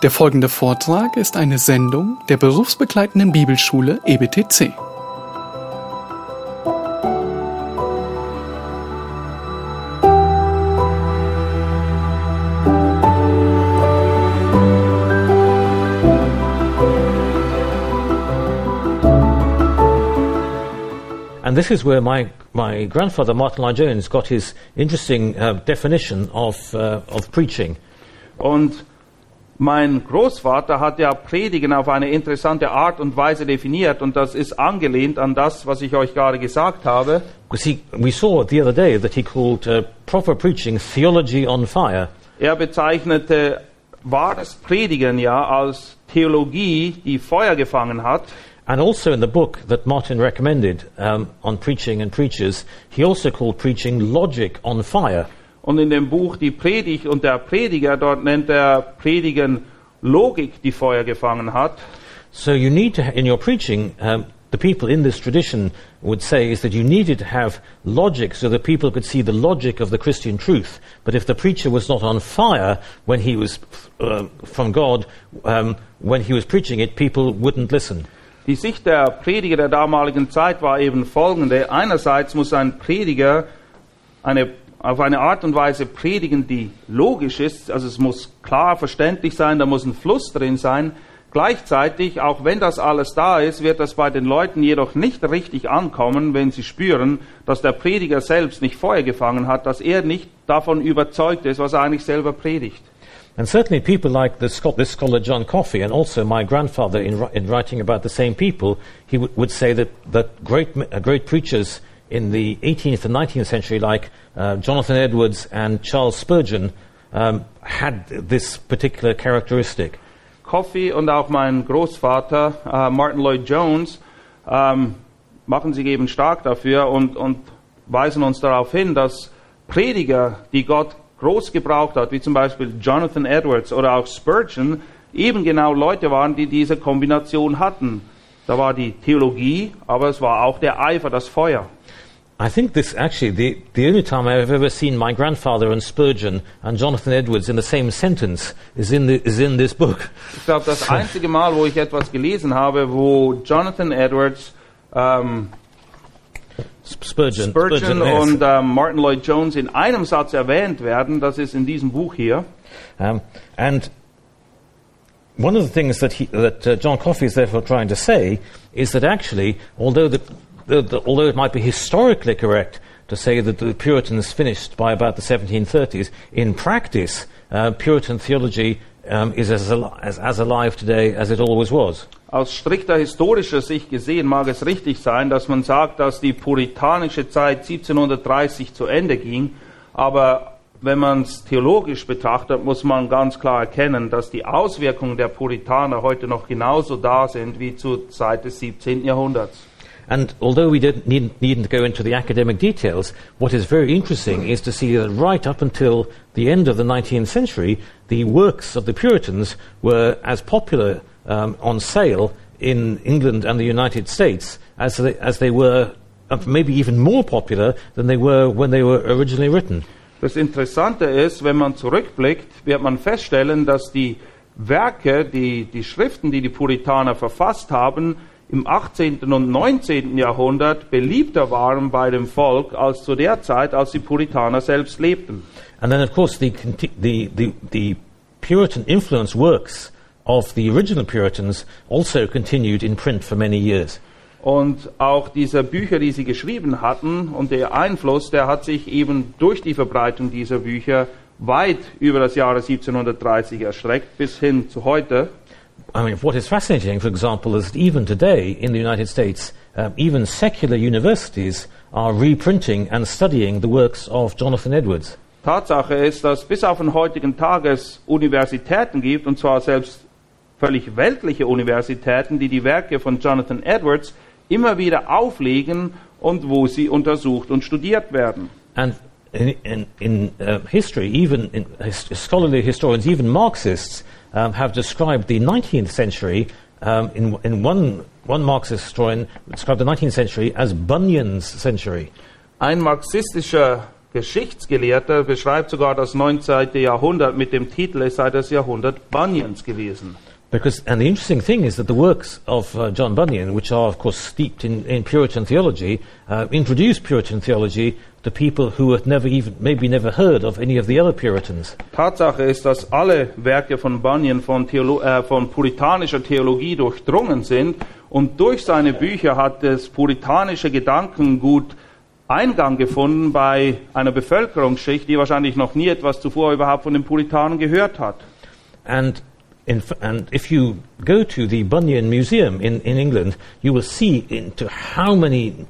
Der folgende Vortrag ist eine Sendung der berufsbegleitenden Bibelschule EBTC. And this is where my, my grandfather, Martin Lloyd Jones, got his interesting uh, definition of, uh, of preaching. Und mein Großvater hat ja Predigen auf eine interessante Art und Weise definiert und das ist angelehnt an das, was ich euch gerade gesagt habe. He, we saw the other day that he called uh, proper preaching theology on fire. Er bezeichnete wahres Predigen ja als Theologie, die Feuer gefangen hat. And also in the book that Martin recommended um, on preaching and preachers, he also called preaching logic on fire. Und in dem Buch Die Predigt und der Prediger, dort nennt er Predigen Logik, die Feuer gefangen hat. So you need to, in your preaching, um, the people in this tradition would say is that you needed to have logic so that people could see the logic of the Christian truth. But if the preacher was not on fire when he was uh, from God, um, when he was preaching it, people wouldn't listen. Die Sicht der Prediger der damaligen Zeit war eben folgende. Einerseits muss ein Prediger eine, auf eine Art und Weise predigen, die logisch ist. Also es muss klar verständlich sein, da muss ein Fluss drin sein. Gleichzeitig, auch wenn das alles da ist, wird das bei den Leuten jedoch nicht richtig ankommen, wenn sie spüren, dass der Prediger selbst nicht Feuer gefangen hat, dass er nicht davon überzeugt ist, was er eigentlich selber predigt. And certainly people like this scholar John Coffey and also my grandfather in, wri- in writing about the same people, he would say that, that great, uh, great preachers in the 18th and 19th century like uh, Jonathan Edwards and Charles Spurgeon um, had this particular characteristic. Coffey und auch mein Großvater äh, Martin Lloyd Jones ähm, machen sich eben stark dafür und, und weisen uns darauf hin, dass Prediger, die Gott groß gebraucht hat, wie zum Beispiel Jonathan Edwards oder auch Spurgeon, eben genau Leute waren, die diese Kombination hatten. Da war die Theologie, aber es war auch der Eifer, das Feuer. I think this actually the, the only time I've ever seen my grandfather and Spurgeon and Jonathan Edwards in the same sentence is in, the, is in this book. Ich glaube, das einzige Mal, wo ich etwas gelesen habe, wo Jonathan Edwards, ähm, Sp- Spurgeon, Spurgeon yes. und ähm, Martin Lloyd Jones in einem Satz erwähnt werden, das ist in diesem Buch hier. Um, and one of the things that, he, that uh, John Coffey is therefore trying to say is that actually, although, the, the, the, although it might be historically correct to say that the Puritans finished by about the 1730s, in practice, uh, Puritan theology um, is as, al- as, as alive today as it always was. Aus strikter historischer Sicht gesehen mag es richtig sein, dass man sagt, dass die puritanische Zeit 1730 zu Ende ging, aber wenn man es theologisch betrachtet, muss man ganz klar erkennen, dass die Auswirkungen der Puritaner heute noch genauso da sind wie zur Zeit des 17. Jahrhunderts. And although we didn't, needn't, needn't go into the academic details, what is very interesting is to see that right up until the end of the 19th century, the works of the Puritans were as popular um, on sale in England and the United States as they, as they were, uh, maybe even more popular than they were when they were originally written. Das Interessante ist, wenn man zurückblickt, wird man feststellen, dass die Werke, die, die Schriften, die die Puritaner verfasst haben, im 18. und 19. Jahrhundert beliebter waren bei dem Volk als zu der Zeit, als die Puritaner selbst lebten. And then, of course, the, the, the, the Puritan influence works of the original Puritans also continued in print for many years. Und auch diese Bücher, die sie geschrieben hatten und der Einfluss, der hat sich eben durch die Verbreitung dieser Bücher weit über das Jahre 1730 erstreckt bis hin zu heute. I mean, what is fascinating, for example, is that even today in the United States, um, even secular universities are reprinting and studying the works of Jonathan Edwards. Tatsache ist, dass bis auf den heutigen Tag es Universitäten gibt, und zwar selbst völlig weltliche Universitäten, die die Werke von Jonathan Edwards immer wieder auflegen und wo sie untersucht und studiert werden. And in, in, in uh, history, even in his, scholarly historians, even Marxists, um, have described the 19th century um, in, in one, one Marxist historian described the 19th century as Bunyan's century. Ein marxistischer Geschichtsgelehrter beschreibt sogar das 19. Jahrhundert mit dem Titel, es sei das Jahrhundert Bunyans gewesen. Because, and the interesting thing is that the works of uh, John Bunyan, which are of course steeped in, in Puritan theology, uh, introduced Puritan theology to people who had never even, maybe never heard of any of the other Puritans. Tatsache ist, dass alle Werke von Bunyan von, Theolo äh, von puritanischer Theologie durchdrungen sind und durch seine Bücher hat das puritanische Gedankengut Eingang gefunden bei einer Bevölkerungsschicht, die wahrscheinlich noch nie etwas zuvor überhaupt von den Puritanen gehört hat. And, f- and if you go to the Bunyan Museum in, in England, you will see into how many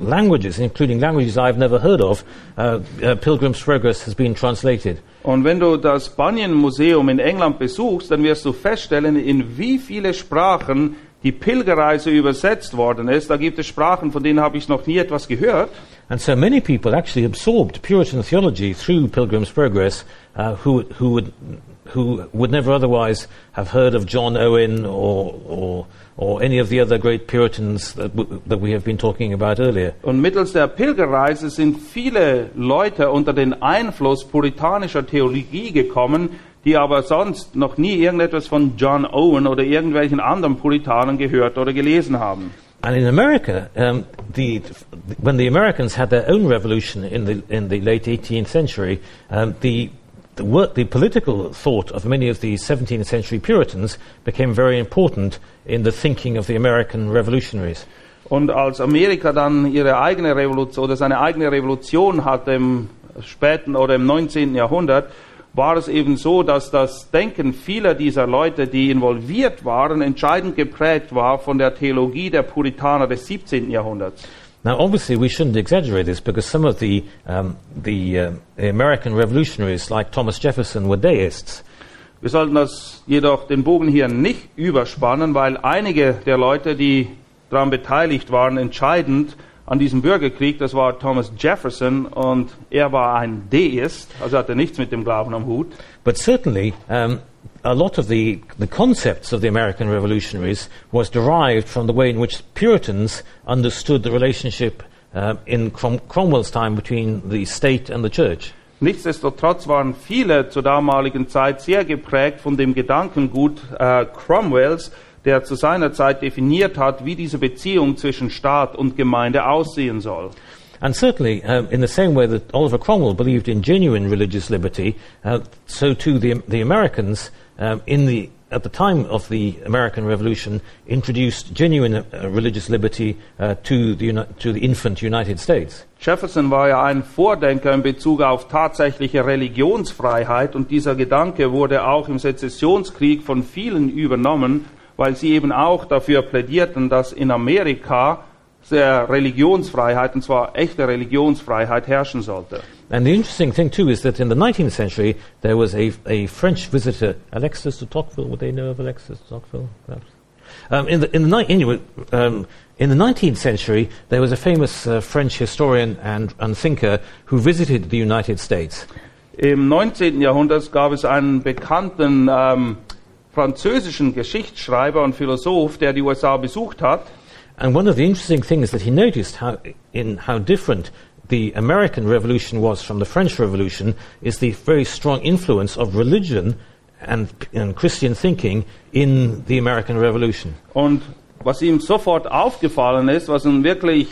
languages, including languages I've never heard of, uh, uh, Pilgrim's Progress has been translated. Und wenn du das Bunyan Museum in England besuchst, dann wirst du feststellen, in wie viele Sprachen die Pilgerreise übersetzt worden ist. Da gibt es Sprachen, von denen habe ich noch nie etwas gehört. And so many people actually absorbed Puritan theology through Pilgrim's Progress uh, who, who, would, who would never otherwise have heard of John Owen or, or, or any of the other great Puritans that, w- that we have been talking about earlier. Und mittels der Pilgerreise sind viele Leute unter den Einfluss puritanischer Theologie gekommen, die aber sonst noch nie irgendetwas von John Owen oder irgendwelchen anderen Puritanen gehört oder gelesen haben. And in America, um, the, when the Americans had their own revolution in the, in the late 18th century, um, the, the, work, the political thought of many of the 17th century Puritans became very important in the thinking of the American revolutionaries. Und als Amerika dann ihre eigene Revolution oder seine eigene Revolution hatte im späten oder im 19. Jahrhundert, war es eben so, dass das Denken vieler dieser Leute, die involviert waren, entscheidend geprägt war von der Theologie der Puritaner des 17. Jahrhunderts. Now, obviously, we shouldn't exaggerate this because some of the, um, the, um, the American revolutionaries, like Thomas Jefferson, were deists. Wir sollten das jedoch den Bogen hier nicht überspannen, weil einige der Leute, die daran beteiligt waren, entscheidend an diesem Bürgerkrieg, das war Thomas Jefferson und er war ein Deist, also hatte nichts mit dem Glauben am Hut. But certainly, um, a lot of the, the concepts of the American revolutionaries was derived from the way in which Puritans understood the relationship uh, in Crom- Cromwell's time between the state and the church. Nichtsdestotrotz waren viele zur damaligen Zeit sehr geprägt von dem Gedankengut äh, Cromwells, der zu seiner Zeit definiert hat, wie diese Beziehung zwischen Staat und Gemeinde aussehen soll. And certainly, um, in the same way that Oliver Cromwell believed in genuine religious liberty, uh, so too the, the Americans, um, in the, at the time of the American Revolution, introduced genuine uh, religious liberty uh, to, the, to the infant United States. Jefferson war ja ein Vordenker in Bezug auf tatsächliche Religionsfreiheit und dieser Gedanke wurde auch im Sezessionskrieg von vielen übernommen, weil sie eben auch dafür plädierten, dass in Amerika der Religionsfreiheit, und zwar echte Religionsfreiheit, herrschen sollte. And the interesting thing, too, is that in the 19th century, there was a, a French visitor, Alexis de Tocqueville. Would they know of Alexis de Tocqueville, perhaps? Um, in, the, in, the, ni- anyway, um, in the 19th century, there was a famous uh, French historian and, and thinker who visited the United States. Im 19. Jahrhundert gab es einen bekannten ähm, französischen Geschichtsschreiber und Philosoph, der die USA besucht hat. And one of the interesting things that he noticed how, in how different the American Revolution was from the French Revolution is the very strong influence of religion and, and Christian thinking in the American Revolution. Und was ihm sofort aufgefallen ist, was ein wirklich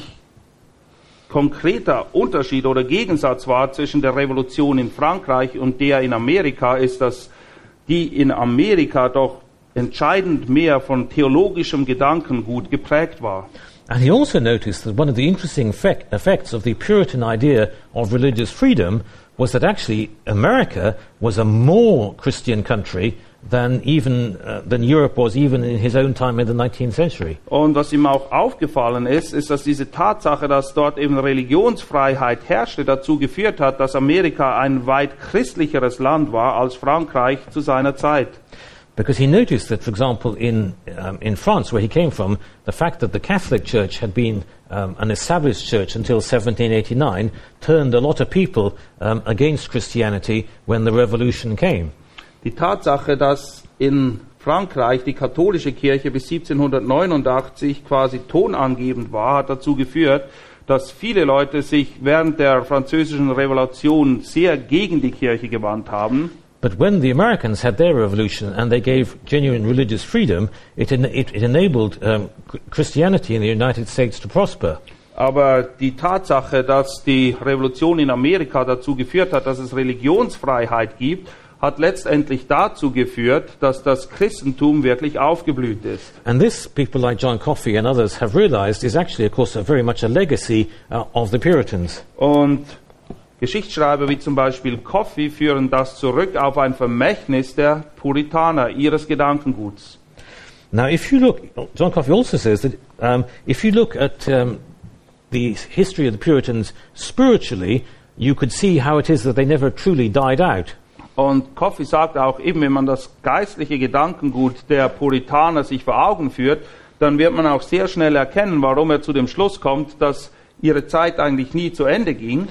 konkreter Unterschied oder Gegensatz war zwischen der Revolution in Frankreich und der in Amerika, ist, dass die in Amerika doch entscheidend mehr von theologischem Gedankengut geprägt war. And he also noticed that one of the interesting effect, effects of the Puritan idea of religious freedom was that actually America was a more Christian country than even uh, than Europe was even in his own time in the 19th century. Und was ihm auch aufgefallen ist, ist, dass diese Tatsache, dass dort eben Religionsfreiheit herrschte, dazu geführt hat, dass Amerika ein weit christlicheres Land war als Frankreich zu seiner Zeit. Because he noticed that, for example, in, um, in France, where he came from, the fact that the Catholic Church had been um, an established church until 1789 turned a lot of people um, against Christianity when the revolution came. Die Tatsache, dass in Frankreich die katholische Kirche bis 1789 quasi tonangebend war, hat dazu geführt, dass viele Leute sich während der französischen Revolution sehr gegen die Kirche gewandt haben. But when the Americans had their revolution and they gave genuine religious freedom, it, en- it, it enabled um, Christianity in the United States to prosper. Aber die Tatsache, dass die Revolution in Amerika dazu geführt hat, dass es Religionsfreiheit gibt, hat letztendlich dazu geführt, dass das Christentum wirklich aufgeblüht ist. And this, people like John Coffey and others have realized, is actually, of course, a very much a legacy uh, of the Puritans. Und Geschichtsschreiber wie zum Beispiel Coffey führen das zurück auf ein Vermächtnis der Puritaner, ihres Gedankenguts. Now, if you look, John Coffey also says that um, if you look at um, the history of the Puritans spiritually, you could see how it is that they never truly died out. Und Coffey sagt auch eben, wenn man das geistliche Gedankengut der Puritaner sich vor Augen führt, dann wird man auch sehr schnell erkennen, warum er zu dem Schluss kommt, dass ihre Zeit eigentlich nie zu Ende ging.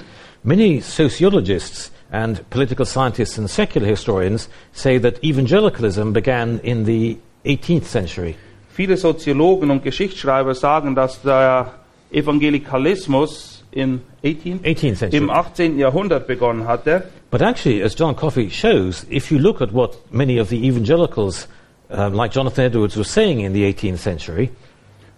Many sociologists and political scientists and secular historians say that evangelicalism began in the 18th century. Viele Soziologen und Geschichtsschreiber sagen, dass der Evangelikalismus in 18, 18th century. im 18. Jahrhundert begonnen hatte. But actually, as John Coffey shows, if you look at what many of the evangelicals, um, like Jonathan Edwards, were saying in the 18th century,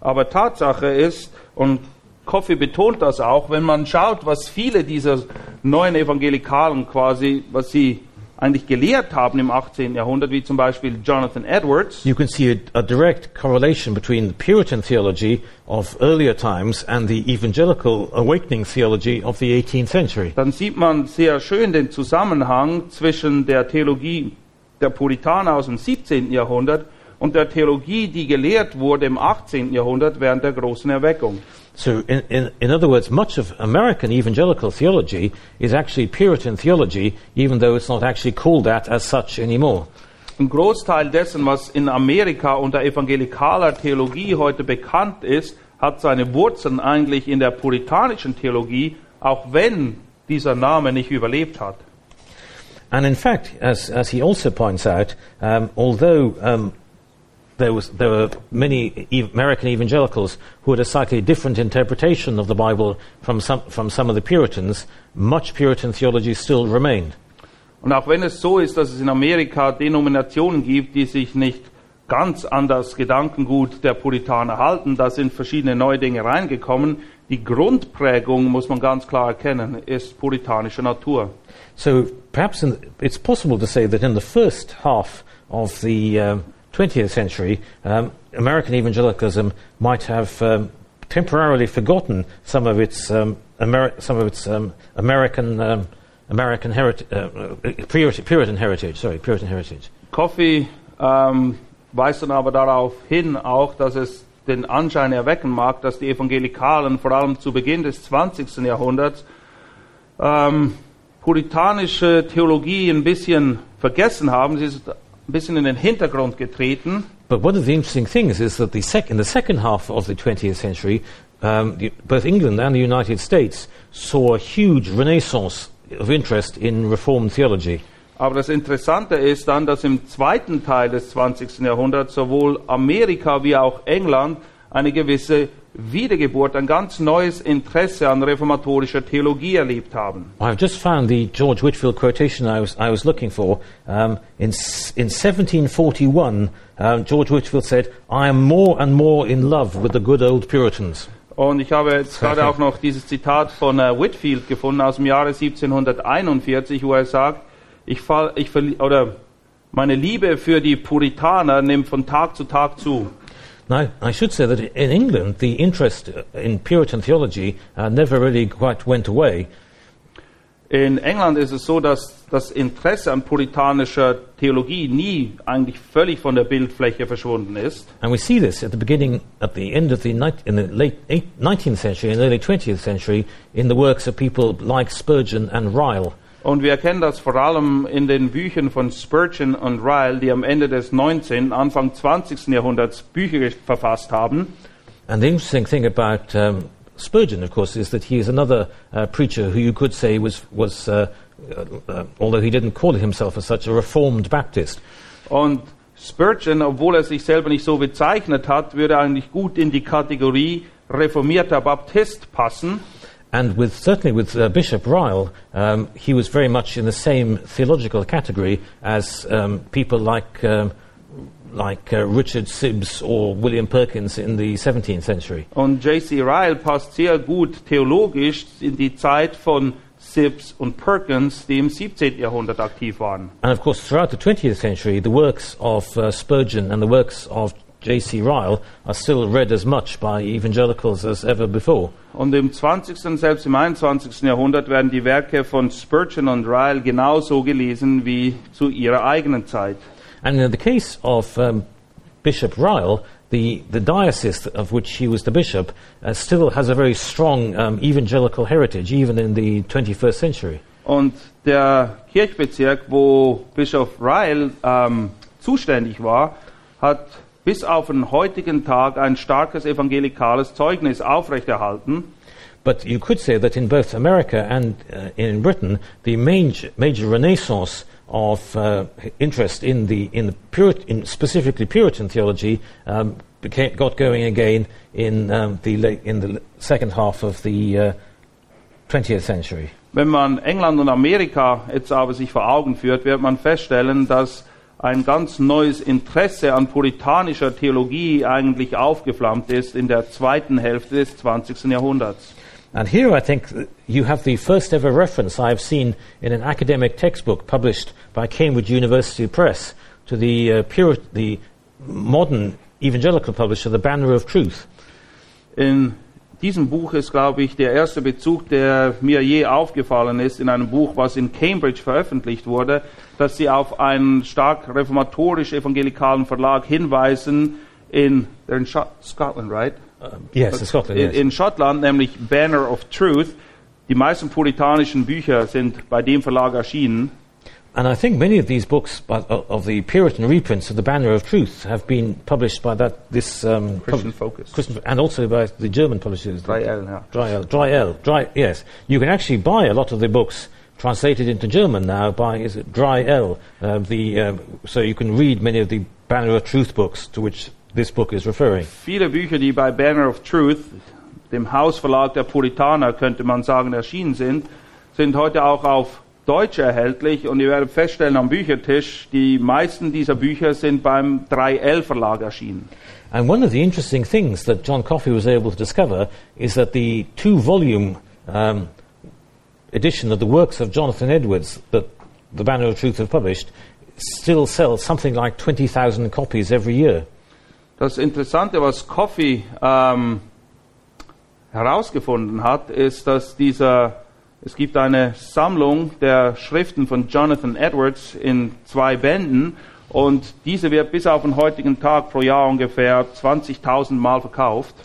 Aber Tatsache ist, und Coffey betont das auch, wenn man schaut, was viele dieser neuen Evangelikalen quasi, was sie eigentlich gelehrt haben im 18. Jahrhundert, wie zum Beispiel Jonathan Edwards, you can see a, a direct correlation between the Puritan theology of earlier times and the evangelical awakening theology of the 18th century. dann sieht man sehr schön den Zusammenhang zwischen der Theologie der Puritaner aus dem 17. Jahrhundert und der Theologie, die gelehrt wurde im 18. Jahrhundert während der großen Erweckung. So, in, in, in other words, much of American evangelical theology is actually Puritan theology, even though it's not actually called that as such anymore. Ein Großteil dessen, was in Amerika unter evangelikaler Theologie heute bekannt ist, hat seine Wurzeln eigentlich in der puritanischen Theologie, auch wenn dieser Name nicht überlebt hat. And in fact, as, as he also points out, um, although um, there, was, there were many ev- American evangelicals who had a slightly different interpretation of the Bible from some, from some of the Puritans, much Puritan theology still remained. Und auch wenn es so ist, dass es in Amerika Denominationen gibt, die sich nicht ganz an das Gedankengut der Puritaner halten, da sind verschiedene neue Dinge reingekommen. Die Grundprägung, muss man ganz klar erkennen, ist puritanischer Natur. So perhaps in, it's possible to say that in the first half of the um, 20th century, um, American evangelicalism might have um, temporarily forgotten some of its, um, Ameri- some of its um, American, um, American heri- uh, uh, Puritan, heritage. Sorry, Puritan heritage. Coffey ähm, weist dann aber darauf hin auch, dass es den Anschein erwecken mag, dass die Evangelikalen vor allem zu Beginn des 20. Jahrhunderts ähm, puritanische Theologie ein bisschen vergessen haben. Sie ist ein bisschen in den Hintergrund getreten. But one of the interesting things is that the sec- in the second half of the 20th century, um, the, both England and the United States saw a huge renaissance of interest in Reformed theology. Aber das Interessante ist dann, dass im zweiten Teil des 20. Jahrhunderts sowohl Amerika wie auch England eine gewisse Wiedergeburt, ein ganz neues Interesse an reformatorischer Theologie erlebt haben. I've just found the George Whitfield quotation I was, I was looking for. Um, in, in 1741, um, George Whitfield said, I am more and more in love with the good old Puritans. Und ich habe jetzt gerade auch noch dieses Zitat von äh, Whitfield gefunden aus dem Jahre 1741, wo er sagt, ich fall, ich verli oder meine Liebe für die Puritaner nimmt von Tag zu Tag zu. Now, I should say that in England, the interest in Puritan theology uh, never really quite went away. In England ist es so, dass das Interesse an puritanischer Theologie nie eigentlich völlig von der Bildfläche verschwunden ist. And we see this at the beginning, at the end of the, in the late eight- 19th century and early 20th century in the works of people like Spurgeon and Ryle. Und wir erkennen das vor allem in den Büchern von Spurgeon und Ryle, die am Ende des 19., Anfang 20. Jahrhunderts Bücher verfasst haben. And the interesting thing about um, Spurgeon, of course, is that he is another uh, preacher who you could say was, was uh, uh, uh, although he didn't call himself as such, a Reformed Baptist. Und Spurgeon, obwohl er sich selber nicht so bezeichnet hat, würde eigentlich gut in die Kategorie reformierter Baptist passen. And with certainly with uh, Bishop Ryle, um, he was very much in the same theological category as um, people like um, like uh, Richard Sibbs or William Perkins in the 17th century. Und J.C. Ryle passt sehr gut theologisch in die Zeit von Sibbs und Perkins, die im 17. Jahrhundert aktiv waren. And of course, throughout the 20th century, the works of uh, Spurgeon and the works of J.C. Ryle are still read as much by evangelicals as ever before. Und im 20. und selbst im 21. Jahrhundert werden die Werke von Spurgeon und Ryle genauso gelesen wie zu ihrer eigenen Zeit. And in the case of um, Bishop Ryle, the, the diocese of which he was the bishop uh, still has a very strong um, evangelical heritage, even in the 21st century. Und der Kirchbezirk, wo Bischof Ryle ähm, zuständig war, hat bis auf den heutigen Tag ein starkes evangelikales Zeugnis aufrechterhalten. But you could say that in both America and uh, in Britain, the major, major renaissance of uh, interest in the in the Purit- in specifically Puritan theology um, became, got going again in um, the late, in the second half of the uh, 20th century. Wenn man England und Amerika jetzt aber sich vor Augen führt, wird man feststellen, dass ein ganz neues Interesse an puritanischer Theologie eigentlich aufgeflammt ist in der zweiten Hälfte des 20. Jahrhunderts. And here I think you have the first ever reference I've seen in an academic textbook published by Cambridge University Press to the, uh, pure, the modern evangelical publisher, The Banner of Truth. In diesem Buch ist, glaube ich, der erste Bezug, der mir je aufgefallen ist, in einem Buch, was in Cambridge veröffentlicht wurde, dass sie auf einen stark reformatorisch-evangelikalen Verlag hinweisen in, in Scotland, right? Yes, in Scotland. in, Yes. in Schottland, nämlich Banner of Truth. Die meisten puritanischen Bücher sind bei dem Verlag erschienen. And I think many of these books by, of of the Puritan reprints of the Banner of Truth have been published by that this um, Christian Focus. Christian, and also by the German publishers. 3L, ja. Dry L, Dry L, Dry. Yes, you can actually buy a lot of the books translated into German now by is it Dry L. Uh, the um, so you can read many of the Banner of Truth books to which this book is referring. Viele Bücher, die bei Banner of Truth, dem Hausverlag der Puritaner, könnte man sagen, erschienen sind, sind heute auch auf Deutsch erhältlich. Und ihr werdet feststellen am Büchertisch, die meisten dieser Bücher sind beim 3L Verlag erschienen. And one of the interesting things that John Coffey was able to discover is that the two volume um, edition of the works of Jonathan Edwards that the Banner of Truth have published still sells something like 20,000 copies every year. Das Interessante, was Coffey ähm, herausgefunden hat, ist, dass dieser, es gibt eine Sammlung der Schriften von Jonathan Edwards in zwei Bänden und diese wird bis auf den heutigen Tag pro Jahr ungefähr 20.000 Mal verkauft.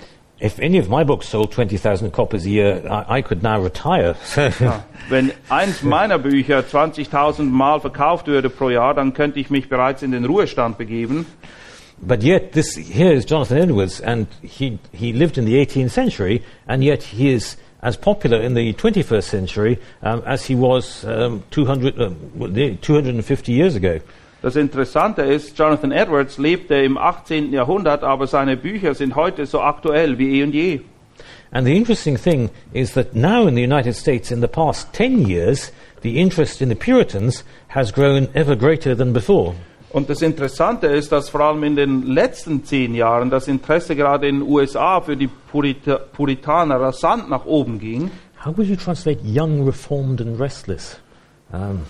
If any of my books sold 20,000 copies a year, I, I could now retire. Wenn eins meiner Bücher 20.000 Mal verkauft würde pro Jahr, dann könnte ich mich bereits in den Ruhestand begeben. but yet, this here is Jonathan Edwards, and he, he lived in the 18th century, and yet he is as popular in the 21st century um, as he was um, 200, um, 250 years ago. Das Interessante ist, Jonathan Edwards lebte im 18. Jahrhundert, aber seine Bücher sind heute so aktuell wie eh und je. And the interesting thing is that now in the United States, in the past 10 years, the interest in the Puritans has grown ever greater than before. Und das Interessante ist, dass vor allem in den letzten zehn Jahren das Interesse gerade in den USA für die Purita Puritaner rasant nach oben ging. How would you translate young, reformed, and restless? Um,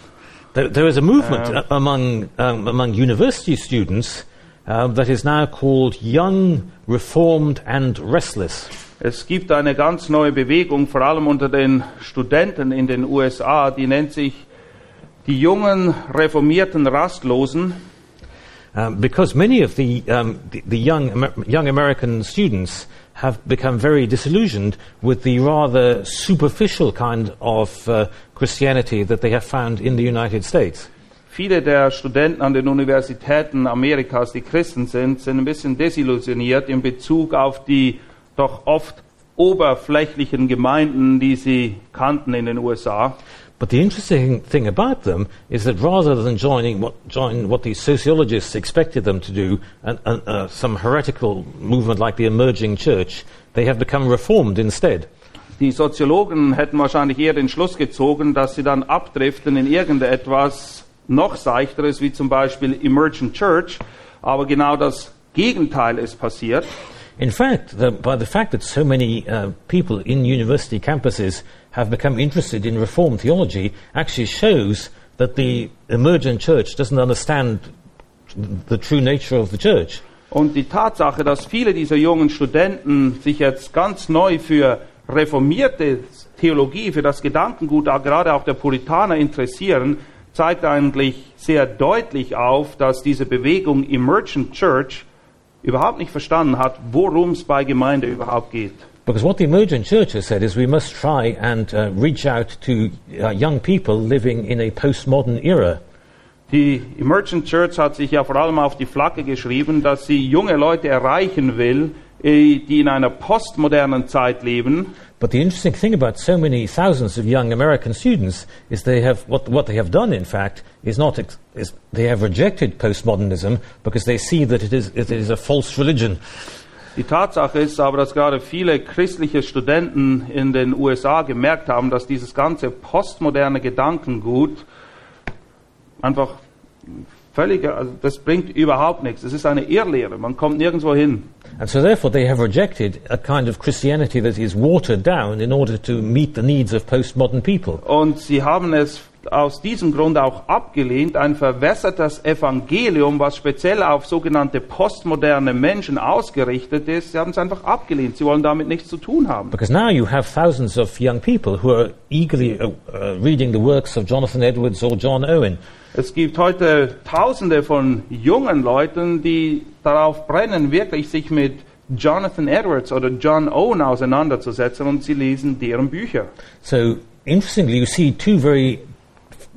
there, there is a movement Um, among, um, among university students um, that is now called Young, Reformed, and Restless. Es gibt eine ganz neue Bewegung, vor allem unter den Studenten in den USA, die nennt sich die jungen reformierten Rastlosen. Um, because many of the, um, the, the young, young American students have become very disillusioned with the rather superficial kind of uh, Christianity that they have found in the United States. Viele der Studenten an den Universitäten Amerikas, die Christen sind, sind ein bisschen desillusioniert in Bezug auf die doch oft oberflächlichen Gemeinden, die sie kannten in den USA. But the interesting thing about them is that rather than joining what, join what the sociologists expected them to do, and, and, uh, some heretical movement like the emerging church, they have become reformed instead. Die Soziologen hätten wahrscheinlich eher den Schluss gezogen, dass sie dann abdriften in irgendetwas noch seichteres, wie zum Beispiel Emergent Church. Aber genau das Gegenteil ist passiert. In fact, the, by the fact that so many uh, people in university campuses have become interested in Reformed theology actually shows that the emergent church doesn't understand the true nature of the church. Und die Tatsache, dass viele dieser jungen Studenten sich jetzt ganz neu für reformierte Theologie, für das Gedankengut gerade auch der Puritaner interessieren, zeigt eigentlich sehr deutlich auf, dass diese Bewegung Emergent Church überhaupt nicht verstanden hat, worum es bei Gemeinde überhaupt geht. Because what the emergent church has said is we must try and uh, reach out to uh, young people living in a postmodern era. Die Emergent Church hat sich ja vor allem auf die Flagge geschrieben, dass sie junge Leute erreichen will, äh, die in einer postmodernen Zeit leben. But the interesting thing about so many thousands of young American students is they have what, what they have done, in fact, is not is they have rejected postmodernism because they see that it is it is a false religion. Die Tatsache ist aber, dass gerade viele christliche Studenten in den USA gemerkt haben, dass dieses ganze postmoderne Gedankengut einfach völlig, also das bringt überhaupt nichts. Es ist eine Irrlehre, man kommt nirgendwo hin. And so therefore they have rejected a kind of Christianity that is watered down in order to meet the needs of postmodern people. Und sie haben es aus diesem Grund auch abgelehnt, ein verwässertes Evangelium, was speziell auf sogenannte postmoderne Menschen ausgerichtet ist. Sie haben es einfach abgelehnt. Sie wollen damit nichts zu tun haben. Because now you have thousands of young people who are eagerly uh, uh, reading the works of Jonathan Edwards or John Owen. Es gibt heute Tausende von jungen Leuten, die darauf brennen, wirklich sich mit Jonathan Edwards oder John Owen auseinanderzusetzen und sie lesen deren Bücher. So interestingly, you see two very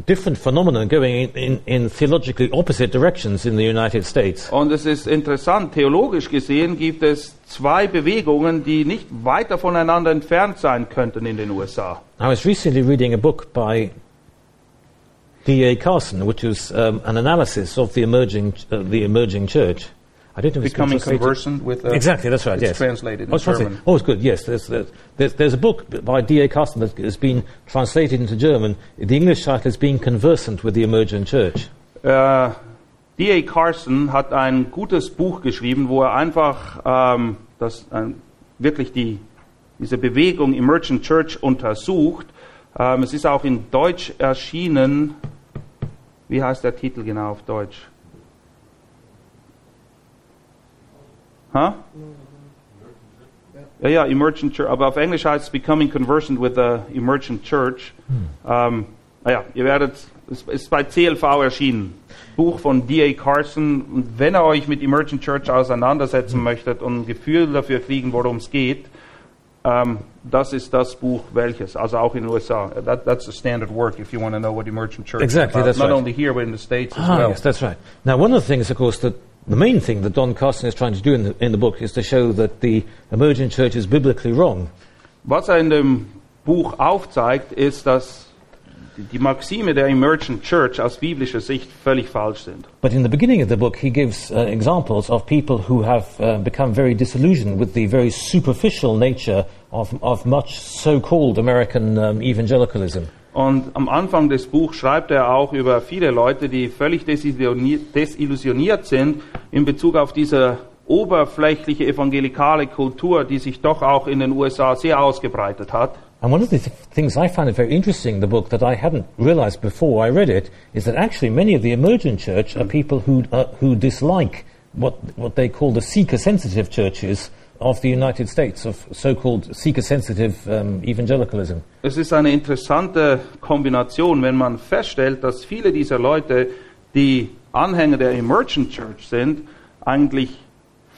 different phenomena going in, in, in theologically opposite directions in the United States. Und es ist interessant, theologisch gesehen gibt es zwei Bewegungen, die nicht weiter voneinander entfernt sein könnten in den USA. I was recently reading a book by D.A. Carson, which was um, an analysis of the emerging, uh, the emerging church. I don't been Becoming conversant with uh, Exactly, that's right. it's yes, translated oh, it's translated. German. Oh, it's good. Yes, there's, there's, there's, a book by D.A. Carson that has been translated into German. The English title is "Being Conversant with the Emergent Church." Äh, D.A. Carson hat ein gutes Buch geschrieben, wo er einfach ähm, das, ähm, wirklich die, diese Bewegung Emergent Church untersucht. Ähm, es ist auch in Deutsch erschienen. Wie heißt der Titel genau auf Deutsch? Ha? Ja, ja, Emergent Church, aber auf Englisch heißt es Becoming Conversant with the Emergent Church. Ähm, naja, ihr werdet, es ist bei CLV erschienen. Buch von D.A. Carson. Und wenn ihr euch mit Emergent Church auseinandersetzen möchtet und ein Gefühl dafür kriegen, worum es geht, ähm, das ist das Buch welches, also auch in den USA. That, that's the standard work if you want to know what Emergent Church Exactly, is about. that's Not right. only here, but in the States as Ah, well. yes, that's right. Now, one of the things, of course, that the main thing that Don Carson is trying to do in the, in the book is to show that the emergent church is biblically wrong. Was er in dem Buch aufzeigt, ist, dass die Maxime der Emergent Church aus biblischer Sicht völlig falsch sind. But in the beginning of the book, he gives uh, examples of people who have uh, become very disillusioned with the very superficial nature of, of much so called American um, evangelicalism. Und am Anfang des Buchs schreibt er auch über viele Leute, die völlig desillusioniert, sind in Bezug auf diese oberflächliche evangelikale Kultur, die sich doch auch in den USA sehr ausgebreitet hat. And one of the th- things I found very interesting in the book that I hadn't realized before I read it is that actually many of the emergent church are people who, uh, who dislike what, what they call the seeker sensitive churches of the United States, of so called seeker sensitive um, evangelicalism. Es ist eine interessante Kombination, wenn man feststellt, dass viele dieser Leute, die Anhänger der Emergent Church sind, eigentlich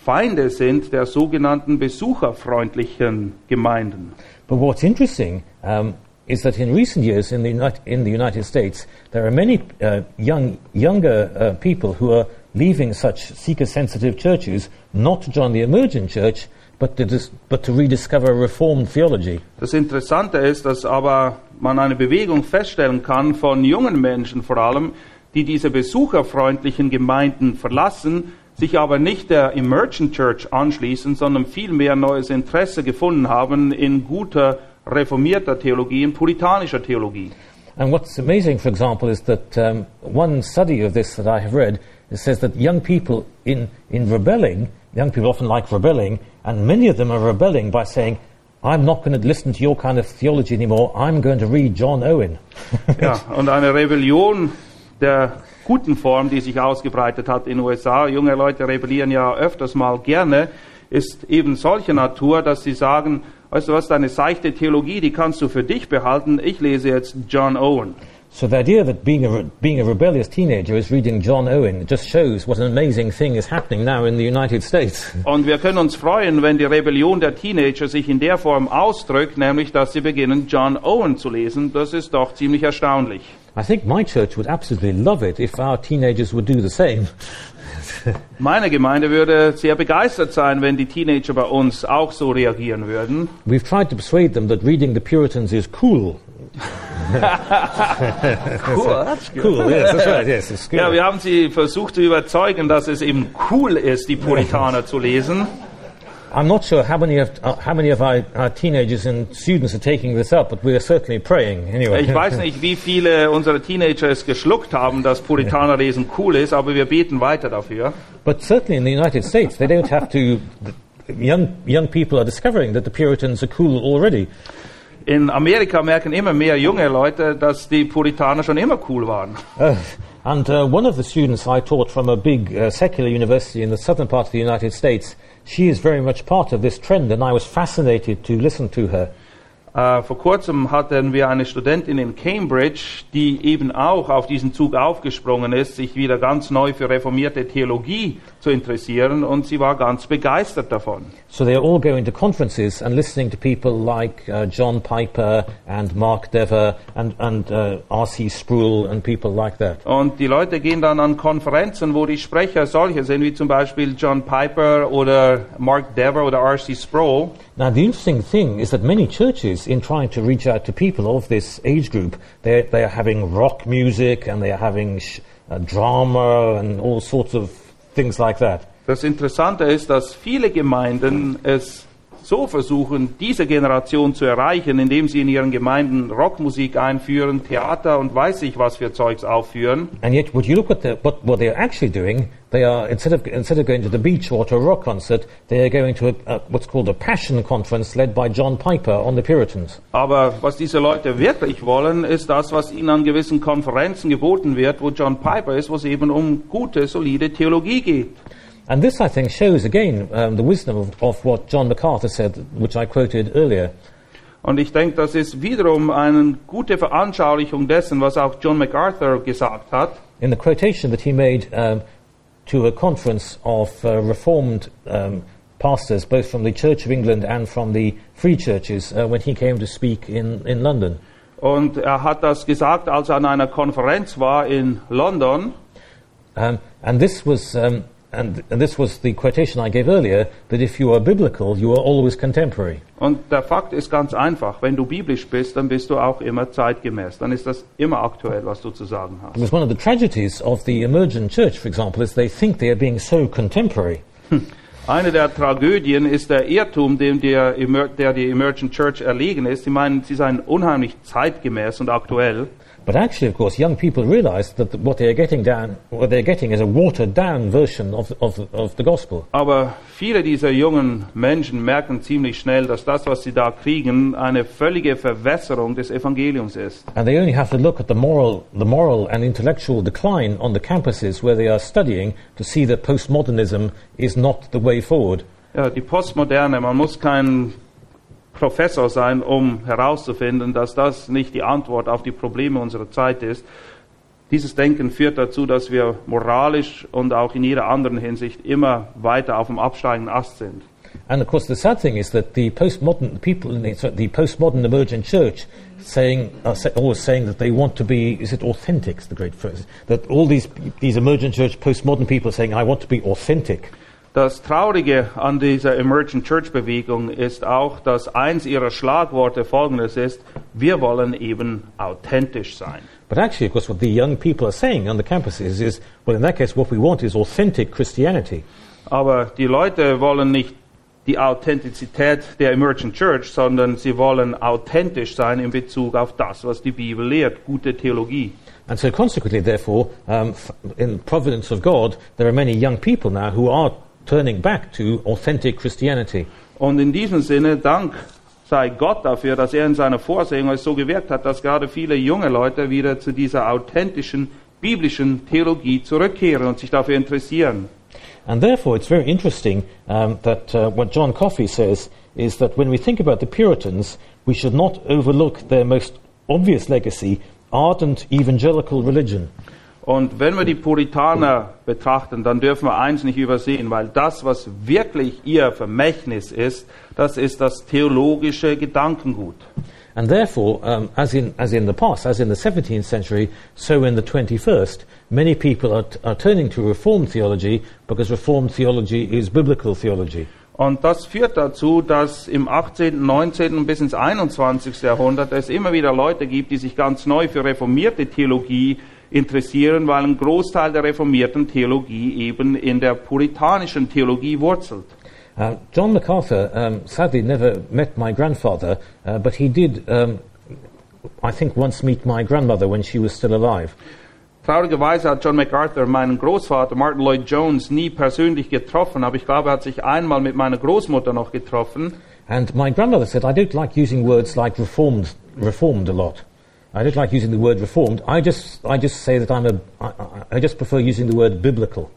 Feinde sind der sogenannten besucherfreundlichen Gemeinden. But what's interesting um, is that in recent years in the, United, in the United States, there are many uh, young, younger uh, people who are leaving such seeker-sensitive churches not to join the emergent church, but to, dis- but to rediscover Reformed theology. Das Interessante ist, dass aber man eine Bewegung feststellen kann von jungen Menschen vor allem, die diese besucherfreundlichen Gemeinden verlassen, sich aber nicht der Emergent Church anschließen, sondern vielmehr neues Interesse gefunden haben in guter reformierter Theologie, in puritanischer Theologie. And what's amazing, for example, is that um, one study of this that I have read it says that young people in, in rebelling, young people often like rebelling, and many of them are rebelling by saying, I'm not going to listen to your kind of theology anymore, I'm going to read John Owen. Ja, und eine Rebellion der guten Form, die sich ausgebreitet hat in den USA, junge Leute rebellieren ja öfters mal gerne, ist eben solche Natur, dass sie sagen, weißt du was, deine seichte Theologie, die kannst du für dich behalten, ich lese jetzt John Owen. So the idea that being a, re- being a rebellious teenager is reading John Owen just shows what an amazing thing is happening now in the United States. Und wir können uns freuen, wenn die Rebellion der Teenager sich in der Form ausdrückt, nämlich dass sie beginnen, John Owen zu lesen. Das ist doch ziemlich erstaunlich. I think my church would absolutely love it if our teenagers would do the same. Meine Gemeinde würde sehr begeistert sein, wenn die Teenager bei uns auch so reagieren würden. We've tried to persuade them that reading the Puritans is cool. Cool, that's good. Cool, yes, that's right, yes, it's good. Ja, wir haben sie versucht zu überzeugen, dass es eben cool ist, die Puritaner zu lesen. I'm not sure how many of, uh, how many of our, our teenagers and students are taking this up, but we are certainly praying anyway. Ich weiß nicht, wie viele unserer Teenager es geschluckt haben, dass Puritanerlesen cool ist, aber wir beten weiter dafür. But certainly in the United States, they don't have to. Young, young people are discovering that the Puritans are cool already. In Amerika merken immer mehr junge Leute, dass die Puritaner schon immer cool waren. Uh, and uh, one of the students I taught from a big uh, secular university in the southern part of the United States, she is very much part of this trend, and I was fascinated to listen to her. Äh, vor kurzem hatten wir eine Studentin in Cambridge, die eben auch auf diesen Zug aufgesprungen ist, sich wieder ganz neu für reformierte Theologie zu interessieren und sie war ganz begeistert davon. So they're all going to conferences and listening to people like uh, John Piper and Mark Dever and, and uh, R.C. Sproul and people like that. Und die Leute gehen dann an Konferenzen, wo die Sprecher solche sind, wie zum Beispiel John Piper oder Mark Dever oder R.C. Sproul. Now, the interesting thing is that many churches, in trying to reach out to people of this age group, they're, they're having rock music and they're having sh- uh, drama and all sorts of things like that. Das Interessante ist, dass viele Gemeinden es so versuchen, diese Generation zu erreichen, indem sie in ihren Gemeinden Rockmusik einführen, Theater und weiß ich was für Zeugs aufführen. And yet, would you look at the, what, what they're actually doing? They are, instead of, instead of going to the beach or to a rock concert, they are going to a, a, what's called a passion conference led by John Piper on the Puritans. Aber was diese Leute wirklich wollen, ist das, was ihnen an gewissen Konferenzen geboten wird, wo John Piper ist, wo es eben um gute, solide Theologie geht. And this, I think, shows again um, the wisdom of, of what John MacArthur said, which I quoted earlier. Und ich denke, das ist wiederum eine gute Veranschaulichung dessen, was auch John MacArthur gesagt hat. In the quotation that he made um, to a conference of uh, Reformed um, pastors, both from the Church of England and from the Free Churches, uh, when he came to speak in, in London. Und er hat das gesagt, als er an einer Konferenz war in London. Um, and this was um, and, and this was the quotation I gave earlier that if you are biblical, you are always contemporary. Und der Fakt ist ganz einfach. Wenn du biblisch bist, dann bist du auch immer zeitgemäß. Dann ist das immer aktuell, was du zu sagen hast. Because one of the tragedies of the emergent church, for example, is they think they are being so contemporary. Eine der Tragödien ist der Irrtum, dem der, der die Emergent Church erlegen ist. Sie meinen, sie seien unheimlich zeitgemäß und aktuell. But actually, of course, young people realize that what they are getting down, what they're getting is a watered down version of, of, of the gospel. Aber viele dieser jungen Menschen merken ziemlich schnell, dass das, was sie da kriegen, eine völlige Verwässerung des Evangeliums ist. And they only have to look at the moral, the moral and intellectual decline on the campuses where they are studying to see that postmodernism is not the way forward. Ja, die Postmoderne, man muss kein Professor sein, um herauszufinden, dass das nicht die Antwort auf die Probleme unserer Zeit ist. Dieses Denken führt dazu, dass wir moralisch und auch in jeder anderen Hinsicht immer weiter auf dem absteigenden Ast sind. And of course, the sad thing is that the postmodern people in the, the postmodern emergent church saying, are sa- always saying that they want to be, is it authentic? The great phrase. That all these, these emergent church postmodern people are saying, I want to be authentic. Das Traurige an dieser Emergent Church Bewegung ist auch, dass eins ihrer Schlagworte folgendes ist, wir wollen eben authentisch sein. But actually, of course, what the young people are saying on the campuses is, well, in that case, what we want is authentic Christianity. Aber die Leute wollen nicht die Authentizität der Emergent Church, sondern sie wollen authentisch sein in Bezug auf das, was die Bibel lehrt, gute Theologie. And so, consequently, therefore, um, in providence of God, there are many young people now who are turning back to authentic Christianity. Und in diesem Sinne, Dank sei Gott dafür, dass er in seiner Vorsehung es so gewirkt hat, dass gerade viele junge Leute wieder zu dieser authentischen biblischen Theologie zurückkehren und sich dafür interessieren. And therefore, it's very interesting um, that uh, what John Coffey says is that when we think about the Puritans, we should not overlook their most obvious legacy, ardent evangelical religion. Und wenn wir die Puritaner betrachten, dann dürfen wir eins nicht übersehen, weil das, was wirklich ihr Vermächtnis ist, das ist das theologische Gedankengut. And therefore, um, as, in, as in the past, as in the 17th century, so in the 21st, many people are, are turning to Reformed theology because Reformed theology is biblical theology. Und das führt dazu, dass im 18., 19. und bis ins 21. Jahrhundert es immer wieder Leute gibt, die sich ganz neu für reformierte Theologie interessieren, weil ein Großteil der reformierten Theologie eben in der puritanischen Theologie wurzelt. Uh, John MacArthur um, sadly never met my grandfather, uh, but he did, um, I think, once meet my grandmother when she was still alive. Traurigerweise hat John MacArthur meinen Großvater Martin Lloyd Jones nie persönlich getroffen, aber ich glaube, er hat sich einmal mit meiner Großmutter noch getroffen. And my grandmother said, I don't like using words like reformed, reformed a lot. I don't like using the word reformed. I just, I just say that I'm a, I, I- just prefer using the word biblical.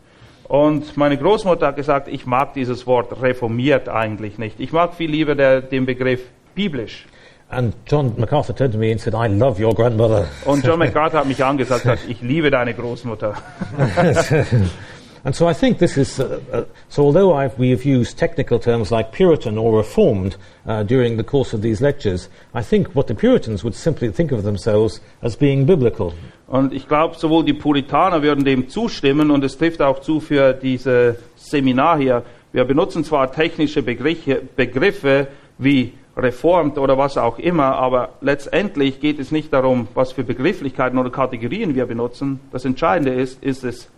Und meine Großmutter hat gesagt, ich mag dieses Wort reformiert eigentlich nicht. Ich mag viel lieber der, den Begriff biblisch. And John MacArthur turned to me and said, I love your grandmother. Und John MacArthur hat mich angesagt, sagt, ich liebe deine Großmutter. And so I think this is, uh, uh, so although I've, we have used technical terms like Puritan or Reformed uh, during the course of these lectures, I think what the Puritans would simply think of themselves as being biblical. Und ich glaube, sowohl die Puritaner würden dem zustimmen und es trifft auch zu für dieses Seminar hier. Wir benutzen zwar technische Begriffe, Begriffe wie reformt oder was auch immer, aber letztendlich geht es nicht darum, was für Begrifflichkeiten oder Kategorien wir benutzen. Das Entscheidende ist, ist es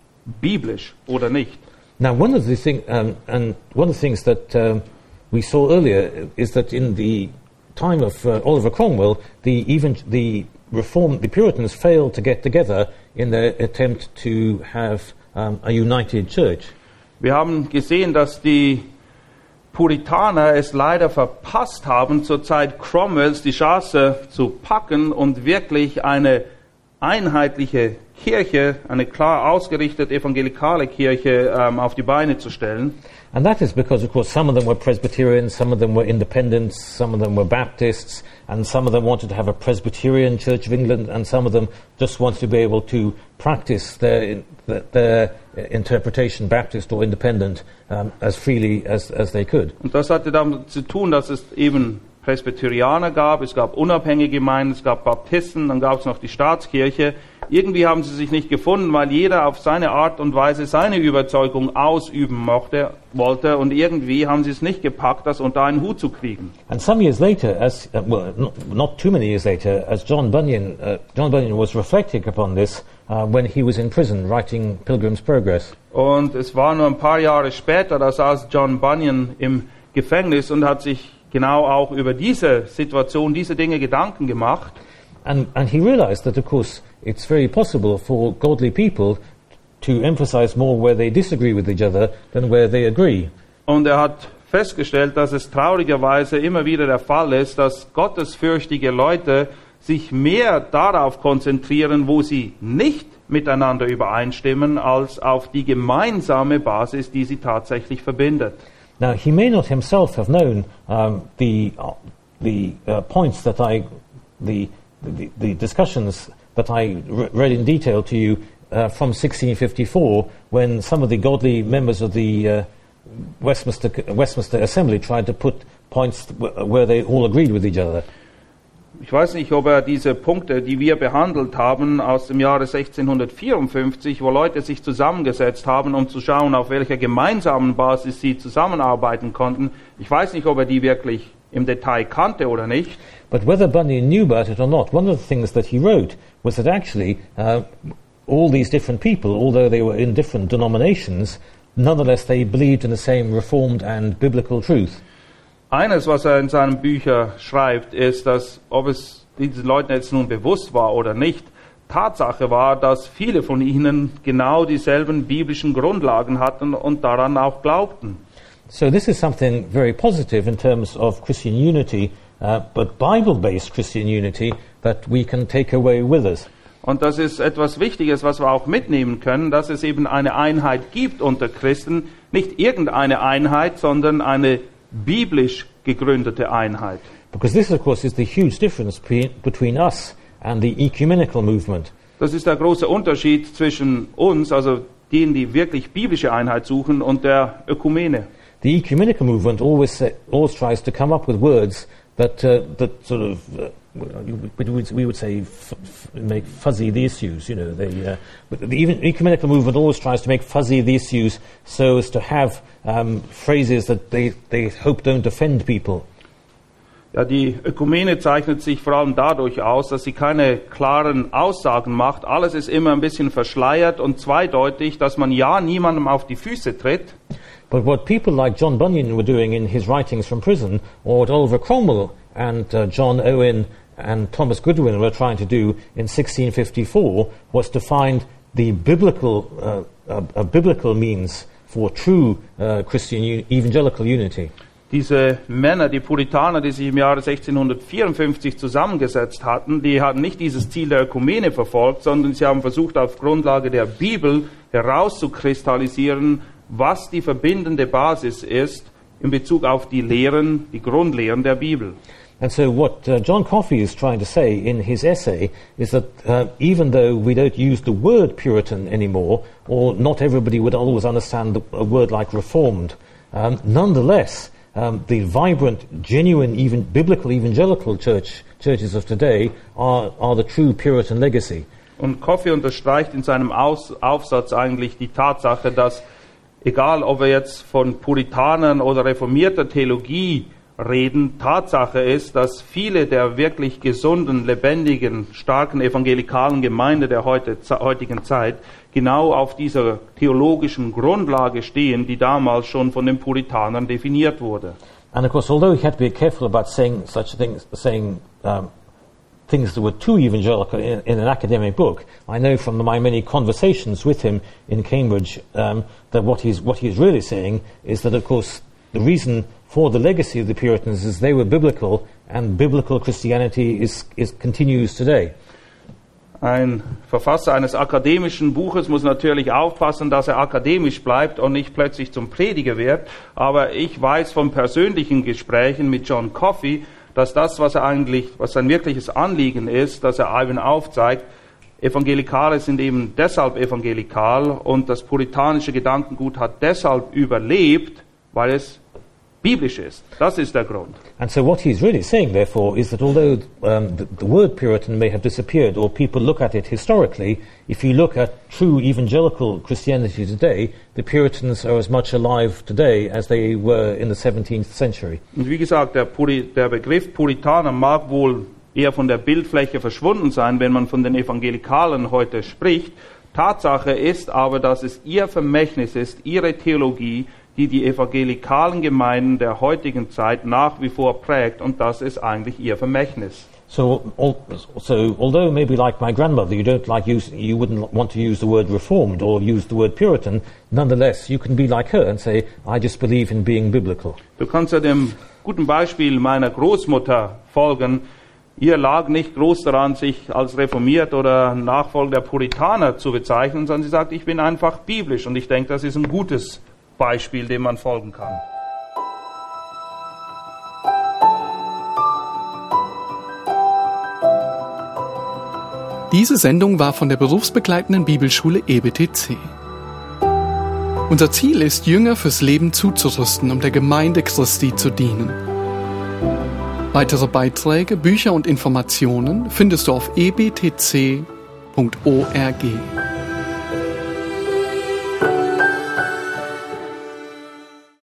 biblisch oder nicht. Now, one of the thing, um, and one of the things that um, we saw earlier is that in the time of uh, Oliver Cromwell, the even the reform, the Puritans failed to get together in their attempt to have um, a united church. Wir haben gesehen, dass die Puritaner es leider verpasst haben, zur Zeit Cromwells die Chance zu packen und wirklich eine einheitliche Kirche, eine klar ausgerichtete evangelikale Kirche ähm, auf die Beine zu stellen. And that is because, of course, some of them were Presbyterians, some of them were Independents, some of them were Baptists, and some of them wanted to have a Presbyterian Church of England, and some of them just wanted to be able to practice their, their, interpretation, Baptist or Independent, um, as freely as, as they could. Und das hatte damit zu tun, dass es eben Presbyterianer gab, es gab unabhängige Gemeinden, es gab Baptisten, dann gab es noch die Staatskirche. Irgendwie haben sie sich nicht gefunden, weil jeder auf seine Art und Weise seine Überzeugung ausüben mochte, wollte und irgendwie haben sie es nicht gepackt, das unter einen Hut zu kriegen. And some years later, as uh, well, not, not too many years later, as John Bunyan, uh, John Bunyan was reflecting upon this uh, when he was in prison writing Pilgrim's Progress. Und es war nur ein paar Jahre später, da saß John Bunyan im Gefängnis und hat sich genau auch über diese Situation, diese Dinge Gedanken gemacht. And, and he realized that, of course, it's very possible for godly people to emphasize more where they disagree with each other than where they agree. Und er hat festgestellt, dass es traurigerweise immer wieder der Fall ist, dass gottesfürchtige Leute sich mehr darauf konzentrieren, wo sie nicht miteinander übereinstimmen, als auf die gemeinsame Basis, die sie tatsächlich verbindet. Now, he may not himself have known um, the, uh, the uh, points that I, the, the, the discussions that I re- read in detail to you uh, from 1654, when some of the godly members of the, uh, Westminster, Westminster Assembly tried to put points wh- where they all agreed with each other. Ich weiß nicht, ob er diese Punkte, die wir behandelt haben aus dem Jahre 1654, wo Leute sich zusammengesetzt haben, um zu schauen, auf welcher gemeinsamen Basis sie zusammenarbeiten konnten. Ich weiß nicht, ob er die wirklich im Detail kannte oder nicht. But whether Bunyan knew about it or not, one of the things that he wrote was that actually uh, all these different people, although they were in different denominations, nonetheless they believed in the same reformed and biblical truth. Eines, was er in seinen Büchern schreibt, ist, dass ob es diesen Leuten jetzt nun bewusst war oder nicht, Tatsache war, dass viele von ihnen genau dieselben biblischen Grundlagen hatten und daran auch glaubten. So this is something very positive in terms of Christian unity, uh, but Bible-based Christian unity that we can take away with us. Und das ist etwas Wichtiges, was wir auch mitnehmen können, dass es eben eine Einheit gibt unter Christen, nicht irgendeine Einheit, sondern eine biblisch gegründete Einheit. Because this, of course, is the huge difference be- between us and the ecumenical movement. Das ist der große Unterschied zwischen uns, also denen, die wirklich biblische Einheit suchen, und der Ökumene. The ecumenical movement always, sa always tries to come up with words that, uh, that sort of, uh, we would, say, make fuzzy the issues. You know, they, uh, the ecumenical movement always tries to make fuzzy the issues so as to have um, phrases that they, they hope don't offend people. Ja, die Ökumene zeichnet sich vor allem dadurch aus, dass sie keine klaren Aussagen macht. Alles ist immer ein bisschen verschleiert und zweideutig, dass man ja niemandem auf die Füße tritt. But what people like John Bunyan were doing in his writings from prison, or what Oliver Cromwell and uh, John Owen and Thomas Goodwin were trying to do in 1654, was to find the biblical, uh, a, a biblical means for true uh, Christian evangelical unity. Diese Männer, die Puritaner, die sich im Jahre 1654 zusammengesetzt hatten, die hatten nicht dieses Ziel der Ökumene verfolgt, sondern sie haben versucht, auf Grundlage der Bibel herauszukristallisieren, was die verbindende Basis ist in Bezug auf die Lehren, die Grundlehren der Bibel. And so, what uh, John Coffey is trying to say in his essay is that uh, even though we don't use the word Puritan anymore, or not everybody would always understand a word like Reformed, um, nonetheless, um, the vibrant, genuine, even biblical evangelical church churches of today are, are the true Puritan legacy. Und Coffey unterstreicht in seinem Aus Aufsatz eigentlich die Tatsache, dass egal ob wir jetzt von Puritanern oder reformierter Theologie reden, Tatsache ist, dass viele der wirklich gesunden, lebendigen, starken evangelikalen Gemeinde der heutigen Zeit genau auf dieser theologischen Grundlage stehen, die damals schon von den Puritanern definiert wurde. And of course, although he had to be careful about saying such things, saying um, things that were too evangelical in, in an academic book, I know from my many conversations with him in Cambridge um, that what he's, what he's really saying is that, of course, the reason for the legacy of the Puritans is they were biblical, and biblical Christianity is, is, continues today. Ein Verfasser eines akademischen Buches muss natürlich aufpassen, dass er akademisch bleibt und nicht plötzlich zum Prediger wird. Aber ich weiß von persönlichen Gesprächen mit John Coffey, dass das, was er eigentlich, was sein wirkliches Anliegen ist, dass er eben aufzeigt, Evangelikale sind eben deshalb evangelikal und das puritanische Gedankengut hat deshalb überlebt, weil es biblisch ist. Das ist der Grund. And so what he's really saying, therefore, is that although um, the, the word Puritan may have disappeared, or people look at it historically, if you look at true evangelical Christianity today, the Puritans are as much alive today as they were in the 17th century. Und wie gesagt, der, Puri der Begriff Puritaner mag wohl eher von der Bildfläche verschwunden sein, wenn man von den Evangelikalen heute spricht. Tatsache ist aber, dass es ihr Vermächtnis ist, ihre Theologie, die die evangelikalen Gemeinden der heutigen Zeit nach wie vor prägt, und das ist eigentlich ihr Vermächtnis. So, so although maybe like my grandmother, you don't like use, you wouldn't want to use the word reformed or use the word Puritan, nonetheless, you can be like her and say, I just believe in being biblical. Du kannst ja dem guten Beispiel meiner Großmutter folgen. Ihr lag nicht groß daran, sich als reformiert oder Nachfolger der Puritaner zu bezeichnen, sondern sie sagt, ich bin einfach biblisch. Und ich denke, das ist ein gutes Beispiel, dem man folgen kann. Diese Sendung war von der berufsbegleitenden Bibelschule EBTC. Unser Ziel ist, Jünger fürs Leben zuzurüsten, um der Gemeinde Christi zu dienen. Weitere Beiträge, Bücher und Informationen findest du auf ebtc.org.